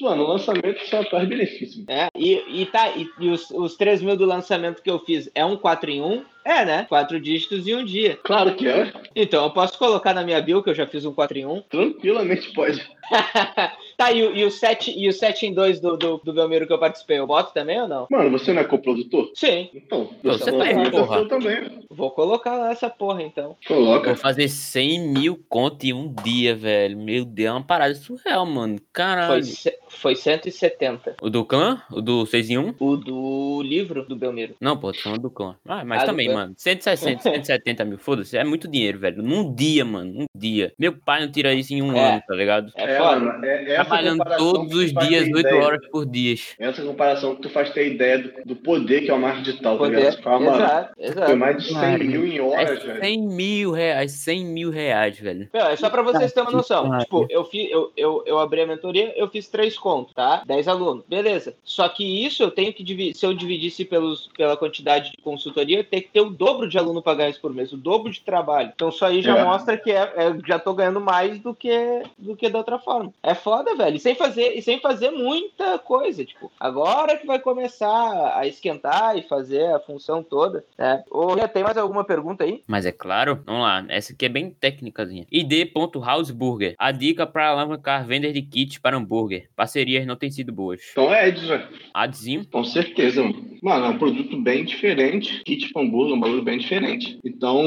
Mano, o lançamento só traz benefício. É, e, e tá, e, e os, os 3 mil do lançamento que eu fiz é um 4 em 1? É, né? Quatro dígitos em um dia. Claro que é. Então, eu posso colocar na minha bio que eu já fiz um 4 em 1? Tranquilamente pode. tá, e, e, o 7, e o 7 em 2 do, do, do Belmiro que eu participei, eu boto também ou não? Mano, você não é coprodutor? Sim. Então, você, você tá aí, porra. também. Vou colocar lá essa porra, então. Coloca. Vou fazer 100 mil conto em um dia, velho. Meu Deus, é uma parada surreal, mano. Caralho. Foi, foi 170. O do clã? O do 6 em 1? O do livro do Belmiro. Não, pô, tô falando do clã. Ah, mas ah, também, mano. 160, 170 mil. Foda-se. É muito dinheiro, velho. Num dia, mano. Um dia. Meu pai não tira isso em um é. ano, tá ligado? É, é foda. É, Trabalhando todos os dias, 8 ideia. horas por dia. Essa comparação que tu faz ter ideia do, do poder que é o marketing digital, tá poder. ligado? exato, exato. Foi mais de 100 Mano, mil em horas, é 100 velho. mil reais, 100 mil reais, velho. É só pra vocês terem uma noção. Tipo, eu, fiz, eu, eu, eu abri a mentoria, eu fiz três contos, tá? 10 alunos. Beleza. Só que isso eu tenho que dividir. Se eu dividisse pelos, pela quantidade de consultoria, eu tenho que ter o dobro de aluno para ganhar isso por mês, o dobro de trabalho. Então isso aí já é. mostra que é, é, já tô ganhando mais do que, do que da outra forma. É foda, velho. E sem fazer, e sem fazer muita coisa. Tipo, agora que vai começar a esquentar e fazer a função toda. Né? Ou tem mais alguma pergunta aí? Mas é claro, vamos lá. Essa aqui é bem técnicazinha. id.houseburger. A dica para alavancar vender de kits para hambúrguer. Parcerias não têm sido boas. Então é Ads, velho. Adzinho? Com certeza, mano. Mano, é um produto bem diferente. Kit hambúrguer é um bagulho bem diferente. Então,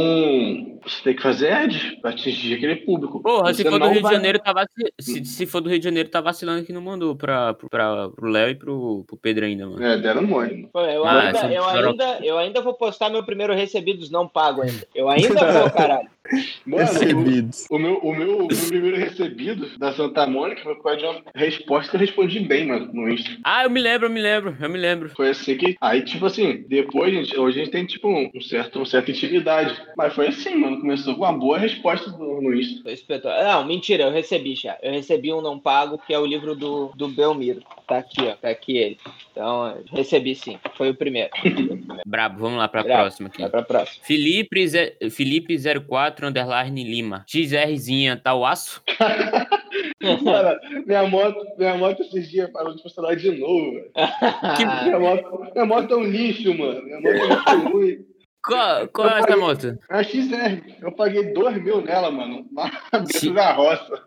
você tem que fazer ads pra atingir aquele público. Porra, se for do Rio vai... de Janeiro, tá vacil... se, se for do Rio de Janeiro, tá vacilando que não mandou pra, pra, pro Léo e pro, pro Pedro ainda, mano. É, deram mole. Eu, ah, ainda, eu, ainda, eu ainda vou postar meu primeiro recebidos não pago ainda. Eu ainda vou, caralho. Mano, Recebidos. O, o, meu, o, meu, o meu primeiro recebido da Santa Mônica foi por causa de uma resposta que eu respondi bem, mano, no Insta. Ah, eu me lembro, eu me lembro, eu me lembro. Foi assim que. Aí, tipo assim, depois, gente, hoje a gente tem, tipo, um certo, uma certa intimidade. Mas foi assim, mano. Começou com uma boa resposta no, no Insta. Não, mentira, eu recebi já. Eu recebi um não pago, que é o livro do, do Belmiro. Tá aqui, ó. Tá aqui ele. Então, recebi sim. Foi o primeiro. Brabo, vamos lá pra Brabo. próxima aqui. Vai pra próxima. Felipe, Felipe 04 underline Lima. XRzinha, tá o aço? Cara, minha moto, minha moto esses dias parou de funcionar de novo, velho. minha, moto, minha moto é um lixo, mano. Minha moto é um lixo ruim. Qual, qual é essa moto? A XR. Eu paguei 2 mil nela, mano. Dentro da roça.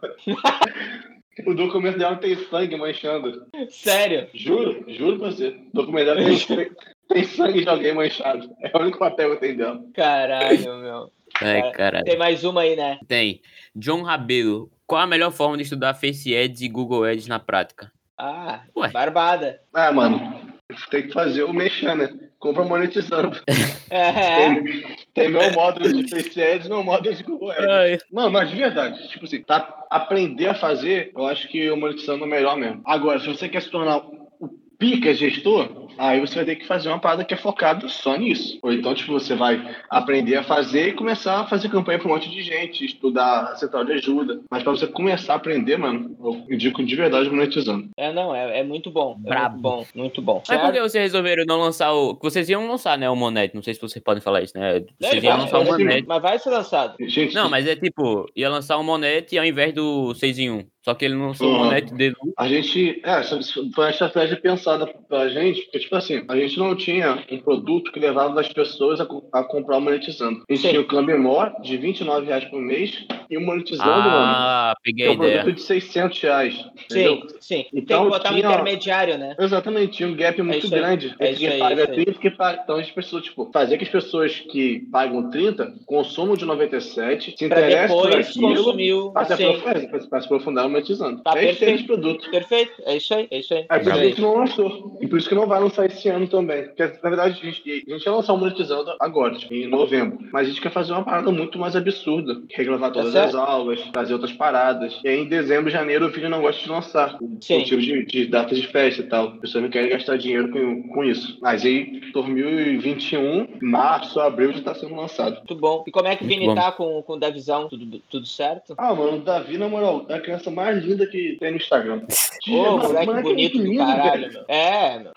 O documento dela tem sangue manchando. Sério? Juro, juro pra você. O documento dela tem, tem sangue de alguém manchado. É o único papel que tem dela. Caralho, meu. Ai, caralho. Tem mais uma aí, né? Tem. John Rabelo. Qual a melhor forma de estudar Face Ads e Google Ads na prática? Ah, Ué. barbada. Ah, mano. Tem que fazer o mexer, né? Compra monetizando. É. Tem, tem meu módulo de Face Ads e meu módulo de Google Ads. Ai. Mano, mas de verdade, tipo assim, tá, aprender a fazer, eu acho que o monetizando é melhor mesmo. Agora, se você quer se tornar o pica gestor, Aí você vai ter que fazer uma parada que é focada só nisso. Ou então, tipo, você vai aprender a fazer e começar a fazer campanha para um monte de gente, estudar a central de ajuda. Mas para você começar a aprender, mano, eu indico de verdade monetizando. É, não, é, é muito bom. É Brabo. muito bom, muito bom. Mas por que vocês resolveram não lançar o. Vocês iam lançar, né, o Monet? Não sei se vocês podem falar isso, né? Vocês iam lançar o Monet. Mas vai ser lançado. Gente, não, mas é tipo, ia lançar o Monet ao invés do 6 em 1. Só que ele não sou uhum. monete dele. A gente, é, foi uma estratégia pensada pra gente, porque, tipo assim, a gente não tinha um produto que levava as pessoas a, a comprar monetizando. A gente Sim. tinha o Clamemore de 29 reais por mês e o monetizando, ah, mano. Ah, peguei a ideia. um produto de 600 reais. Sim, sim. Então, Tem que botar tinha, um intermediário, né? Exatamente, tinha um gap é muito é grande é entre quem paga 30 e quem paga. Então a gente precisou, tipo, fazer que as pessoas que pagam 30 consumam de 97, se interessem por aquilo, consumiu, para se aprofundar monetizando. Tá é perfeito. produto. Perfeito, é isso aí, é isso aí. É por isso que a gente não lançou. E por isso que não vai lançar esse ano também. Porque, na verdade, a gente, a gente ia lançar o monetizando agora, tipo, em novembro. Mas a gente quer fazer uma parada muito mais absurda. Regravar todas é as aulas, fazer outras paradas. E aí, em dezembro, janeiro, o vídeo não gosta de lançar. Sim. Motivo de, de datas de festa e tal. A pessoa não quer gastar dinheiro com, com isso. Mas aí, 2021, março, abril, já tá sendo lançado. Muito bom. E como é que o Vini tá com, com o Davizão? Tudo, tudo certo? Ah, mano, o Davi, na moral, é a criança mais linda que tem no Instagram. Ô, oh, moleque bonito do caralho, meu. É, meu.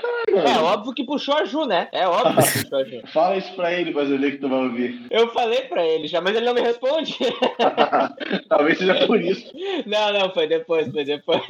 É óbvio que puxou a Ju, né? É óbvio que puxou a Ju. Fala isso pra ele, brasileiro, que tu vai ouvir. Eu falei pra ele já, mas ele não me responde. Talvez seja por isso. Não, não, foi depois, foi depois.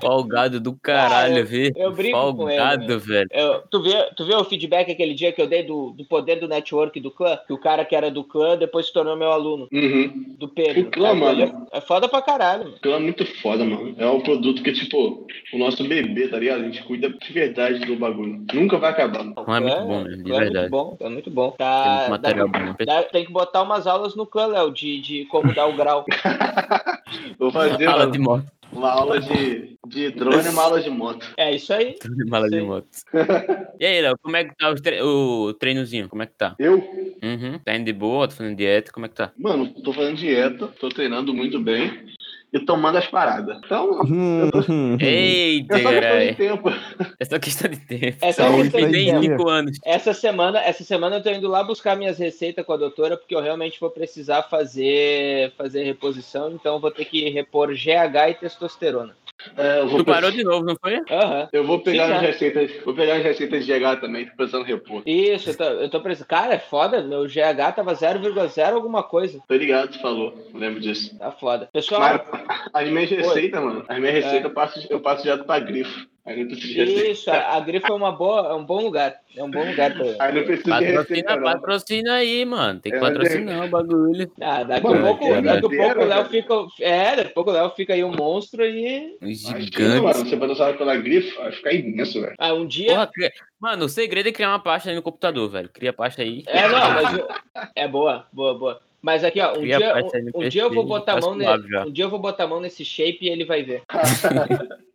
Folgado do caralho, ah, eu, eu brinco Folgado, com ele. Folgado, velho. Eu, tu, viu, tu viu o feedback aquele dia que eu dei do, do poder do network do clã? Que o cara que era do clã depois se tornou meu aluno. Uhum. Do Pedro. O clã, mano. É foda pra caralho, mano. O clã é muito foda, mano. É um produto que, tipo, o nosso bebê, tá ligado? A gente cuida de verdade do bagulho. Nunca vai acabar. Não é muito bom, né? De é verdade. muito bom, é muito bom. Tá, tem, material dá, bom. Dá, tem que botar umas aulas no clã, Léo, de, de como dar o grau. Vou fazer aula de moto. Uma aula de, de drone e uma aula de moto. É isso aí. Drone e uma aula de moto. e aí, Léo, como é que tá o, tre o treinozinho? Como é que tá? Eu? Uhum. Tá indo de boa? Tá fazendo dieta? Como é que tá? Mano, tô fazendo dieta, tô treinando muito bem e tomando as paradas. Então, hum, tô... Eita, é só questão de tempo. É só questão de tempo. É só questão de tempo. anos. Essa semana, essa semana eu tô indo lá buscar minhas receitas com a doutora, porque eu realmente vou precisar fazer, fazer reposição, então eu vou ter que repor GH e testosterona. É, tu pe... parou de novo, não foi? Uhum. Eu vou pegar Sim, as receitas. Vou pegar as receitas de GH também, tô precisando repor. Isso, eu tô, eu tô precisando. Cara, é foda. Meu GH tava 0,0 alguma coisa. Tô ligado, tu falou. Lembro disso. Tá foda. Pessoal. Mas, as minhas receitas, mano. As minhas receitas é. eu, passo, eu passo direto pra grifo. Aí não Isso, a, a grifa é uma boa, é um bom lugar. É um bom lugar pra Aí não precisa patrocina, receita, patrocina aí, mano. Tem que é, patrocinar é... o bagulho. Ah, daqui a pouco, é, daqui a pouco o Léo fica. É, daqui a pouco o Léo fica aí um monstro e. Gigante. Mano, você patrocinar pela grifa, vai ficar imenso, velho. Ah, um dia. Porra, mano, o segredo é criar uma pasta aí no computador, velho. Cria a pasta aí. É, não, mas. É boa, boa, boa. Mas aqui, ó, um, dia, um, um dia eu vou botar a mão nesse, um dia eu vou botar a mão nesse shape e ele vai ver.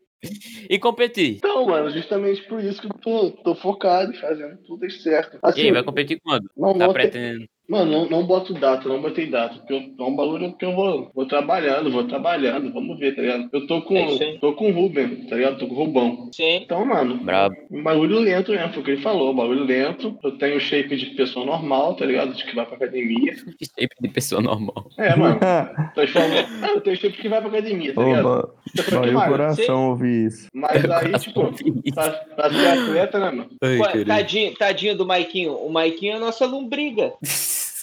e competir. Então, mano, justamente por isso que eu tô, tô focado, fazendo tudo certo. Assim, e aí, vai competir quando? Não, tá pretendendo. Mano, não, não boto data, não botei data, porque eu, é um bagulho que eu vou, vou trabalhando, vou trabalhando, vamos ver, tá ligado? Eu tô com, é tô com o Ruben, tá ligado? Tô com o Rubão. Sim. Então, mano, Bravo. um bagulho lento mesmo, foi o que ele falou, um bagulho lento. Eu tenho shape de pessoa normal, tá ligado? De que vai pra academia. shape de pessoa normal. É, mano. tô falando, ah, eu tenho shape que vai pra academia, tá ligado? Oba. Vai o coração ouvir isso. Mas aí, tipo, pra, pra ser atleta, né, mano? Ai, Pô, tadinho, tadinho do Maiquinho. O Maiquinho é a nossa lombriga.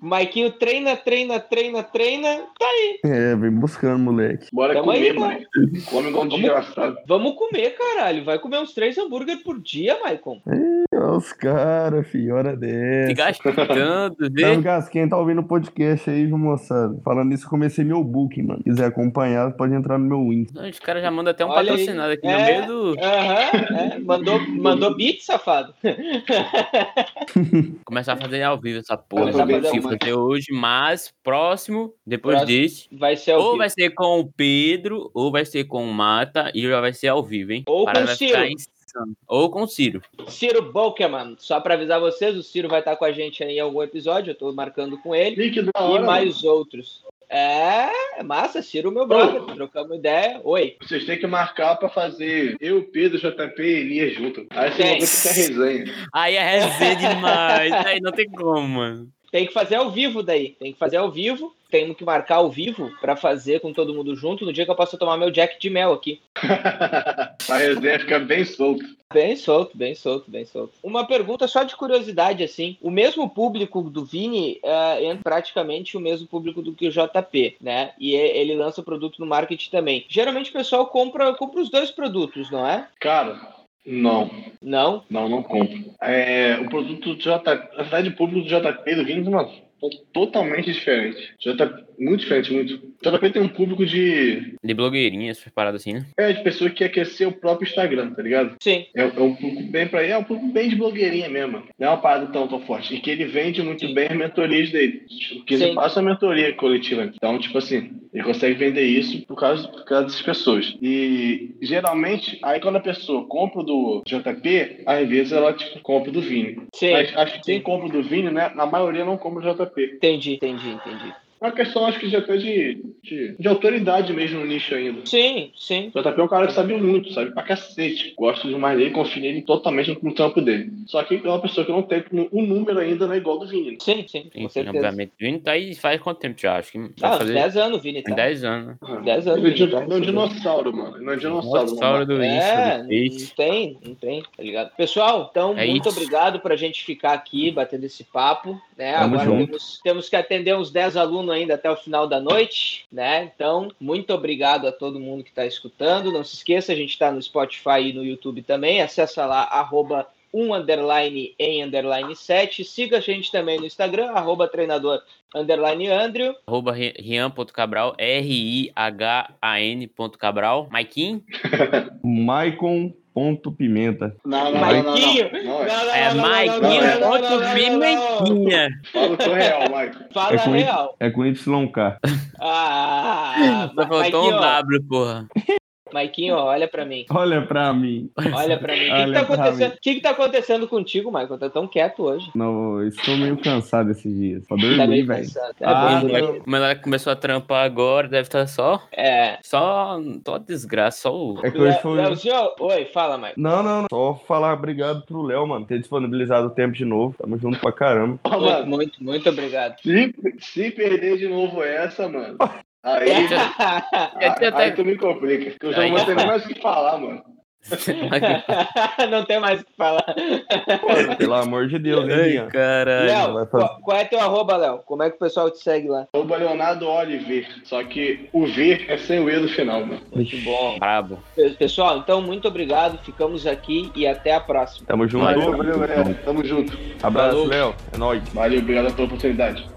Maiquinho treina, treina, treina, treina, tá aí. É, vem buscando, moleque. Bora Tamo comer, aí, mano. Come igual um desgraçado. Vamos comer, caralho. Vai comer uns três hambúrguer por dia, Maicon. É, os caras, filho, hora dessa. Se gastando, né? Então, quem tá ouvindo o podcast aí, viu, moçada? Falando isso, comecei meu booking, mano. Se quiser acompanhar, pode entrar no meu Insta. Os caras já mandam até um Olha patrocinado aí. aqui é, no meio do... Aham, é. mandou, mandou beat, safado. Começar a fazer ao vivo essa porra do fazer hoje, mas próximo, depois próximo disso, vai ser ou vivo. vai ser com o Pedro, ou vai ser com o Mata, e já vai ser ao vivo, hein? Ou Para com o Ciro. Ou com o Ciro. Ciro Bokeman. Só para avisar vocês, o Ciro vai estar com a gente aí em algum episódio, eu tô marcando com ele. e mais outros. É, massa, Ciro, meu brother. Ô, Trocamos ideia. Oi. Vocês têm que marcar pra fazer eu, Pedro, JP e Elias junto. Aí você vai ter resenha. Aí é resenha demais. aí não tem como, mano. Tem que fazer ao vivo daí. Tem que fazer ao vivo. Temos que marcar ao vivo para fazer com todo mundo junto no dia que eu possa tomar meu Jack de mel aqui. a resenha fica bem solto. Bem solto, bem solto, bem solto. Uma pergunta só de curiosidade, assim. O mesmo público do Vini uh, é praticamente o mesmo público do que o JP, né? E ele lança o produto no marketing também. Geralmente o pessoal compra, compra os dois produtos, não é? Cara, não. Não? Não, não compro. É, o produto do JP, a cidade pública do JP do Vini, mano, totalmente diferente. JP, muito diferente, muito. JP tem um público de. De blogueirinhas, parado assim, né? É, de pessoas que quer crescer o próprio Instagram, tá ligado? Sim. É, é um público bem pra ele, é um público bem de blogueirinha mesmo. Não é uma parada tão, tão forte. E que ele vende muito Sim. bem as mentorias dele. Que Sim. ele passa a mentoria coletiva. Então, tipo assim, ele consegue vender isso por causa, por causa dessas pessoas. E geralmente, aí quando a pessoa compra do JP, às vezes ela tipo, compra do Vini. Sim. Mas acho que quem compra do Vini, né? A maioria não compra do JP. Entendi, entendi, entendi. É uma questão, acho que já até de, de, de, autoridade mesmo no nicho ainda. Sim, sim. O JP é um cara que sabe muito, sabe pra cacete. Gosto demais dele, confio nele totalmente no trampo dele. Só que é uma pessoa que não tem o um número ainda, não é igual do Vini. Sim, sim, com certeza. Obviamente. O Vini tá aí faz quanto tempo já? Acho que. Ah, fazer... 10 anos, Vini. Tá. 10 anos. 10 anos. Ele é um dinossauro, mano. Não é dinossauro. Dinossauro do é, não tem, não tem, tá ligado? Pessoal, então, é muito isso. obrigado pra gente ficar aqui batendo esse papo, né? Tamo Agora temos, temos, que atender uns 10 alunos ainda até o final da noite, né? Então, muito obrigado a todo mundo que está escutando. Não se esqueça, a gente está no Spotify e no YouTube também. Acessa lá, arroba um underline em underline 7. Siga a gente também no Instagram, arroba treinador underline Andrew. Arroba Rian.cabral, R-I-H-A-N Cabral. Maikin. Maicon ponto pimenta. Não, não, Maiquinho. Não, não, não, é Maiquinho ponto pimentinha. Fala com real, Mike. Fala é com real. é com YK. Ah, Só faltou um W, porra. Maiquinho, olha pra mim. Olha pra mim. Olha pra mim. O que, que, tá acontecendo? O que, que tá acontecendo contigo, Michael? Tá tão quieto hoje. Não, estou meio cansado esses dias. Só dormi, tá velho. Ah, bom, como ela começou a trampar agora, deve estar tá só. É. Só. Só desgraça, só o. É que hoje foi. Léo, oi, fala, Michael. Não, não, não. Só falar obrigado pro Léo, mano, ter disponibilizado o tempo de novo. Tamo junto pra caramba. Oh, muito, muito, muito obrigado. Se, se perder de novo essa, mano. Aí, aí, aí tu me complica, porque eu já não vou ter nem mais o que falar, mano. não tem mais o que falar. Pô, pelo amor de Deus, hein, caralho. Léo, qual, qual, é teu arroba, Léo? Como é que o pessoal te segue lá? Arroba Leonardo Oliver. Só que o V é sem o E no final, mano. Muito bom. Brabo. Pessoal, então, muito obrigado. Ficamos aqui e até a próxima. Tamo junto. Valeu, valeu, galera. Tamo junto. Abraço, Léo. É nóis. Valeu, obrigado pela oportunidade.